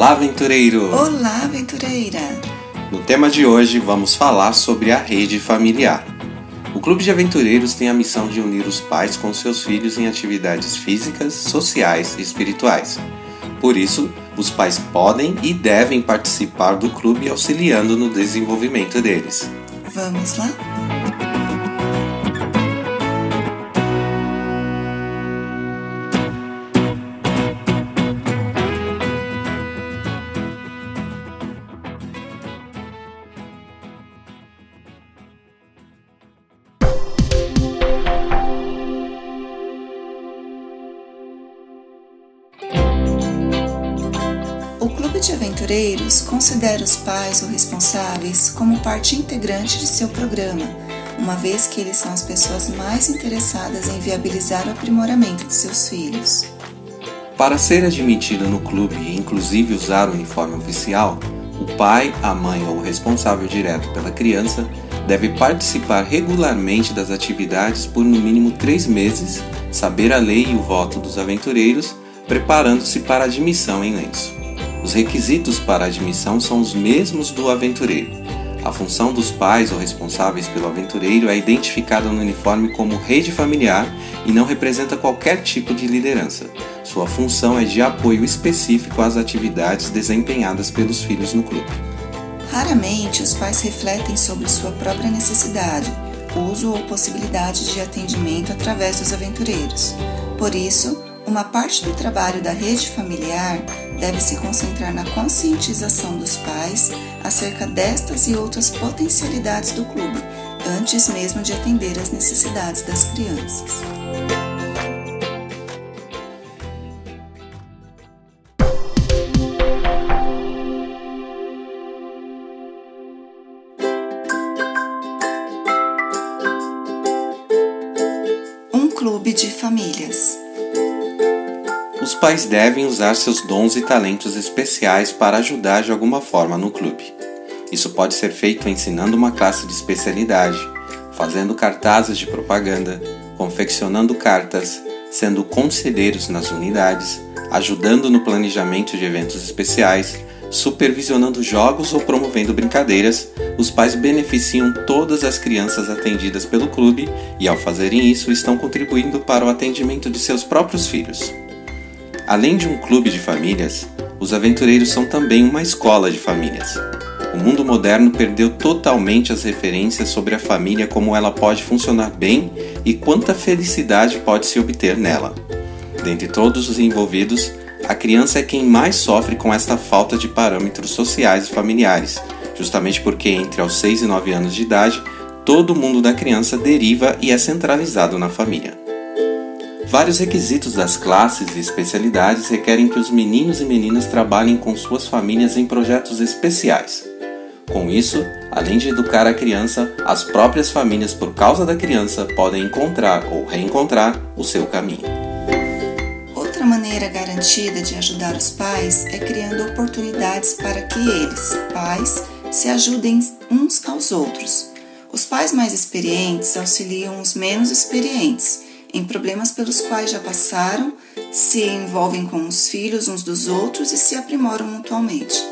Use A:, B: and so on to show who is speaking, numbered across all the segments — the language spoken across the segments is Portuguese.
A: Olá, aventureiro!
B: Olá, aventureira!
A: No tema de hoje vamos falar sobre a rede familiar. O Clube de Aventureiros tem a missão de unir os pais com seus filhos em atividades físicas, sociais e espirituais. Por isso, os pais podem e devem participar do clube auxiliando no desenvolvimento deles.
B: Vamos lá? Clube de Aventureiros considera os pais ou responsáveis como parte integrante de seu programa, uma vez que eles são as pessoas mais interessadas em viabilizar o aprimoramento de seus filhos.
A: Para ser admitido no clube e inclusive usar o uniforme oficial, o pai, a mãe ou o responsável direto pela criança deve participar regularmente das atividades por no mínimo três meses, saber a lei e o voto dos aventureiros, preparando-se para a admissão em lenço. Os requisitos para admissão são os mesmos do aventureiro. A função dos pais ou responsáveis pelo aventureiro é identificada no uniforme como rede familiar e não representa qualquer tipo de liderança. Sua função é de apoio específico às atividades desempenhadas pelos filhos no clube.
B: Raramente os pais refletem sobre sua própria necessidade, uso ou possibilidade de atendimento através dos aventureiros. Por isso, uma parte do trabalho da rede familiar deve se concentrar na conscientização dos pais acerca destas e outras potencialidades do clube, antes mesmo de atender às necessidades das crianças. Um clube de famílias.
A: Os pais devem usar seus dons e talentos especiais para ajudar de alguma forma no clube. Isso pode ser feito ensinando uma classe de especialidade, fazendo cartazes de propaganda, confeccionando cartas, sendo conselheiros nas unidades, ajudando no planejamento de eventos especiais, supervisionando jogos ou promovendo brincadeiras, os pais beneficiam todas as crianças atendidas pelo clube e, ao fazerem isso, estão contribuindo para o atendimento de seus próprios filhos. Além de um clube de famílias, os aventureiros são também uma escola de famílias. O mundo moderno perdeu totalmente as referências sobre a família, como ela pode funcionar bem e quanta felicidade pode se obter nela. Dentre todos os envolvidos, a criança é quem mais sofre com esta falta de parâmetros sociais e familiares, justamente porque entre aos 6 e 9 anos de idade, todo o mundo da criança deriva e é centralizado na família. Vários requisitos das classes e especialidades requerem que os meninos e meninas trabalhem com suas famílias em projetos especiais. Com isso, além de educar a criança, as próprias famílias, por causa da criança, podem encontrar ou reencontrar o seu caminho.
B: Outra maneira garantida de ajudar os pais é criando oportunidades para que eles, pais, se ajudem uns aos outros. Os pais mais experientes auxiliam os menos experientes em problemas pelos quais já passaram, se envolvem com os filhos uns dos outros e se aprimoram mutuamente.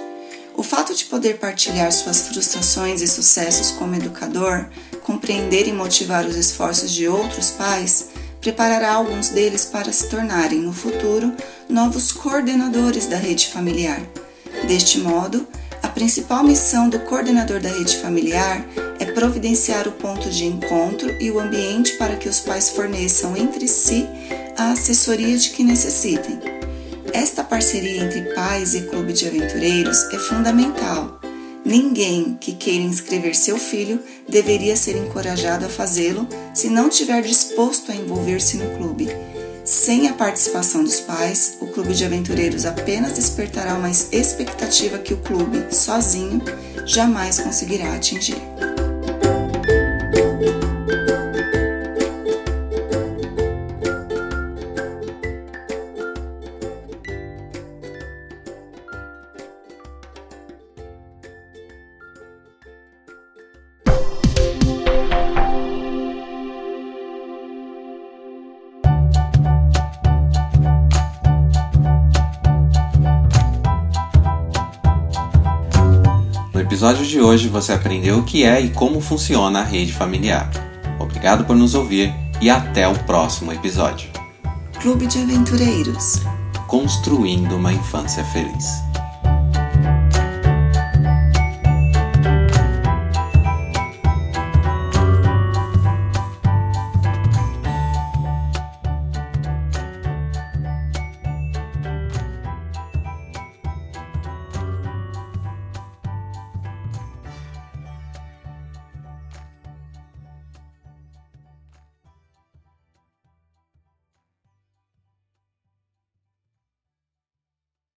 B: O fato de poder partilhar suas frustrações e sucessos como educador, compreender e motivar os esforços de outros pais, preparará alguns deles para se tornarem, no futuro, novos coordenadores da rede familiar. Deste modo, a principal missão do coordenador da rede familiar providenciar o ponto de encontro e o ambiente para que os pais forneçam entre si a assessoria de que necessitem. Esta parceria entre pais e clube de aventureiros é fundamental. Ninguém que queira inscrever seu filho deveria ser encorajado a fazê-lo se não estiver disposto a envolver-se no clube. Sem a participação dos pais, o clube de aventureiros apenas despertará uma expectativa que o clube, sozinho, jamais conseguirá atingir.
A: Episódio de hoje você aprendeu o que é e como funciona a rede familiar. Obrigado por nos ouvir e até o próximo episódio.
B: Clube de Aventureiros
A: Construindo uma Infância Feliz.